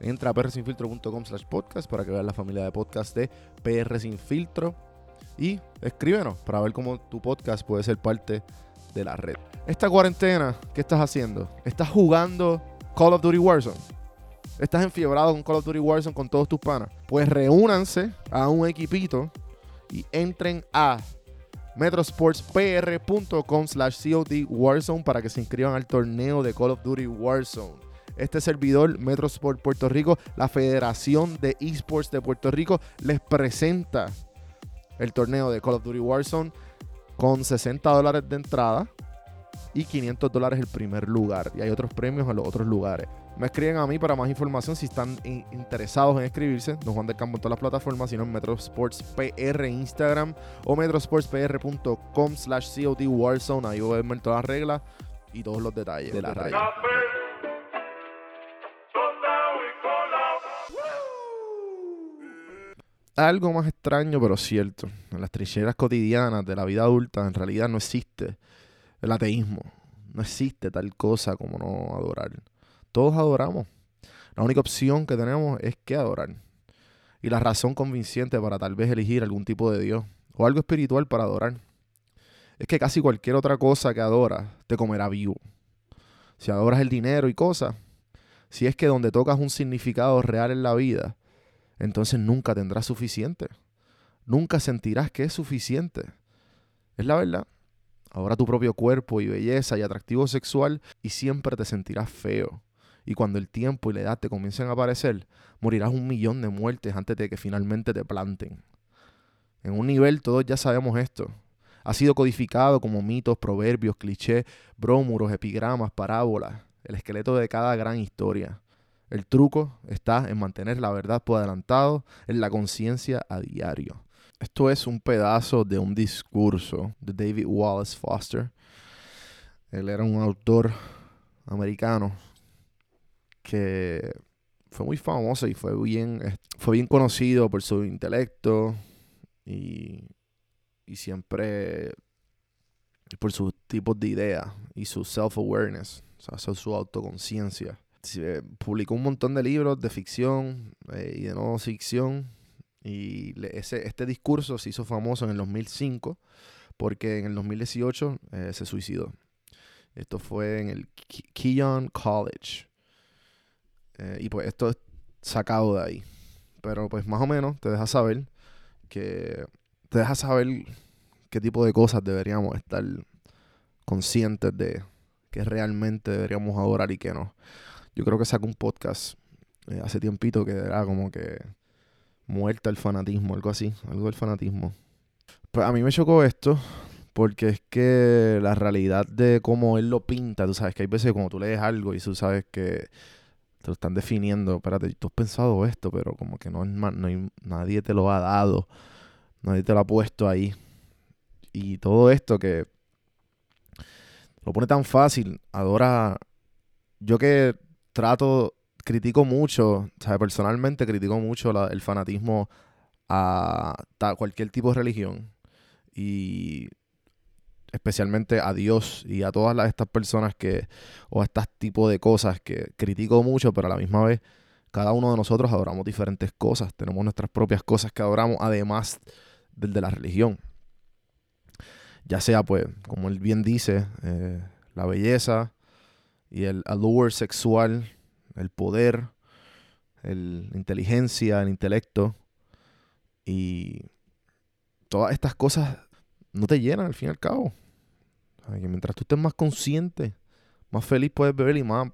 Entra a prsinfiltro.com slash podcast para que veas la familia de podcast de PR Sin Filtro. Y escríbenos para ver cómo tu podcast puede ser parte de la red. Esta cuarentena, ¿qué estás haciendo? ¿Estás jugando Call of Duty Warzone? ¿Estás enfiebrado con Call of Duty Warzone con todos tus panas? Pues reúnanse a un equipito y entren a metrosportspr.com slash COD Warzone para que se inscriban al torneo de Call of Duty Warzone. Este servidor, Metrosport Puerto Rico, la Federación de Esports de Puerto Rico, les presenta el torneo de Call of Duty Warzone con 60 dólares de entrada y 500 dólares el primer lugar. Y hay otros premios en los otros lugares. Me escriben a mí para más información si están interesados en escribirse. Don Juan del Campo en todas las plataformas, sino en Metrosports PR Instagram o metrosportspr.com slash COD Warzone. Ahí voy a ver todas las reglas y todos los detalles de la raya. Algo más extraño pero cierto. En las trincheras cotidianas de la vida adulta en realidad no existe el ateísmo. No existe tal cosa como no adorar. Todos adoramos. La única opción que tenemos es que adorar. Y la razón convincente para tal vez elegir algún tipo de Dios o algo espiritual para adorar es que casi cualquier otra cosa que adoras te comerá vivo. Si adoras el dinero y cosas, si es que donde tocas un significado real en la vida, entonces nunca tendrás suficiente. Nunca sentirás que es suficiente. Es la verdad. Ahora tu propio cuerpo y belleza y atractivo sexual y siempre te sentirás feo. Y cuando el tiempo y la edad te comiencen a aparecer, morirás un millón de muertes antes de que finalmente te planten. En un nivel todos ya sabemos esto. Ha sido codificado como mitos, proverbios, clichés, brómuros, epigramas, parábolas, el esqueleto de cada gran historia. El truco está en mantener la verdad por adelantado en la conciencia a diario. Esto es un pedazo de un discurso de David Wallace Foster. Él era un autor americano que fue muy famoso y fue bien, fue bien conocido por su intelecto y, y siempre por sus tipos de ideas y su self-awareness, o sea, su autoconciencia. Publicó un montón de libros de ficción eh, y de no ficción y ese, este discurso se hizo famoso en el 2005 porque en el 2018 eh, se suicidó. Esto fue en el Keyon College. Eh, y pues esto es sacado de ahí. Pero pues más o menos te deja saber que te deja saber qué tipo de cosas deberíamos estar conscientes de que realmente deberíamos adorar y que no. Yo creo que sacó un podcast eh, hace tiempito que era como que muerta el fanatismo, algo así, algo del fanatismo. Pues a mí me chocó esto Porque es que la realidad de cómo él lo pinta, tú sabes que hay veces cuando tú lees algo y tú sabes que te lo están definiendo, espérate, tú has pensado esto, pero como que no, no hay, nadie te lo ha dado, nadie te lo ha puesto ahí. Y todo esto que lo pone tan fácil, adora, yo que trato, critico mucho, ¿sabes? Personalmente critico mucho el fanatismo a cualquier tipo de religión. Y especialmente a Dios y a todas estas personas que, o a este tipo de cosas que critico mucho, pero a la misma vez cada uno de nosotros adoramos diferentes cosas, tenemos nuestras propias cosas que adoramos, además del de la religión. Ya sea, pues, como él bien dice, eh, la belleza y el allure sexual, el poder, la inteligencia, el intelecto y todas estas cosas no te llenan al fin y al cabo. mientras tú estés más consciente, más feliz puedes beber y más,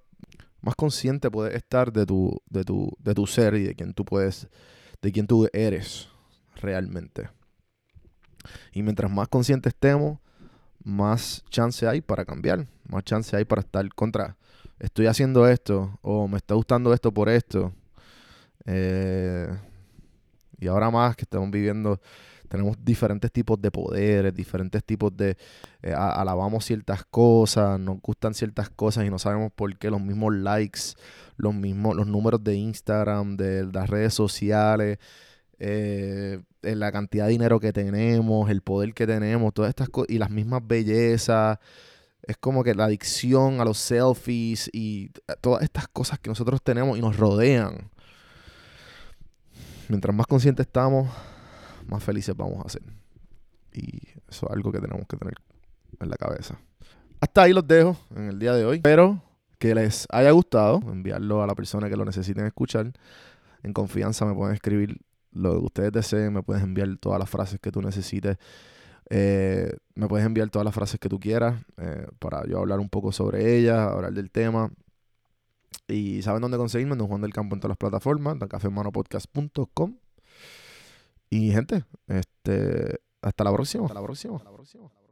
más consciente puedes estar de tu, de, tu, de tu ser y de quién tú puedes, de quién tú eres realmente. Y mientras más consciente estemos, más chance hay para cambiar, más chance hay para estar contra, estoy haciendo esto o me está gustando esto por esto. Eh, y ahora más que estamos viviendo tenemos diferentes tipos de poderes, diferentes tipos de... Eh, alabamos ciertas cosas, nos gustan ciertas cosas y no sabemos por qué. Los mismos likes, los mismos, los números de Instagram, de las redes sociales, eh, la cantidad de dinero que tenemos, el poder que tenemos, todas estas cosas, y las mismas bellezas. Es como que la adicción a los selfies y todas estas cosas que nosotros tenemos y nos rodean. Mientras más conscientes estamos, más felices vamos a ser. Y eso es algo que tenemos que tener en la cabeza. Hasta ahí los dejo en el día de hoy. Espero que les haya gustado. Enviarlo a la persona que lo necesiten escuchar. En confianza me pueden escribir lo que ustedes deseen. Me puedes enviar todas las frases que tú necesites. Eh, me puedes enviar todas las frases que tú quieras eh, para yo hablar un poco sobre ellas, hablar del tema. Y saben dónde conseguirme, en Don Juan del Campo en todas las plataformas, cafemanopodcast.com. Y gente, este, hasta la próxima. Hasta la próxima. Hasta la próxima.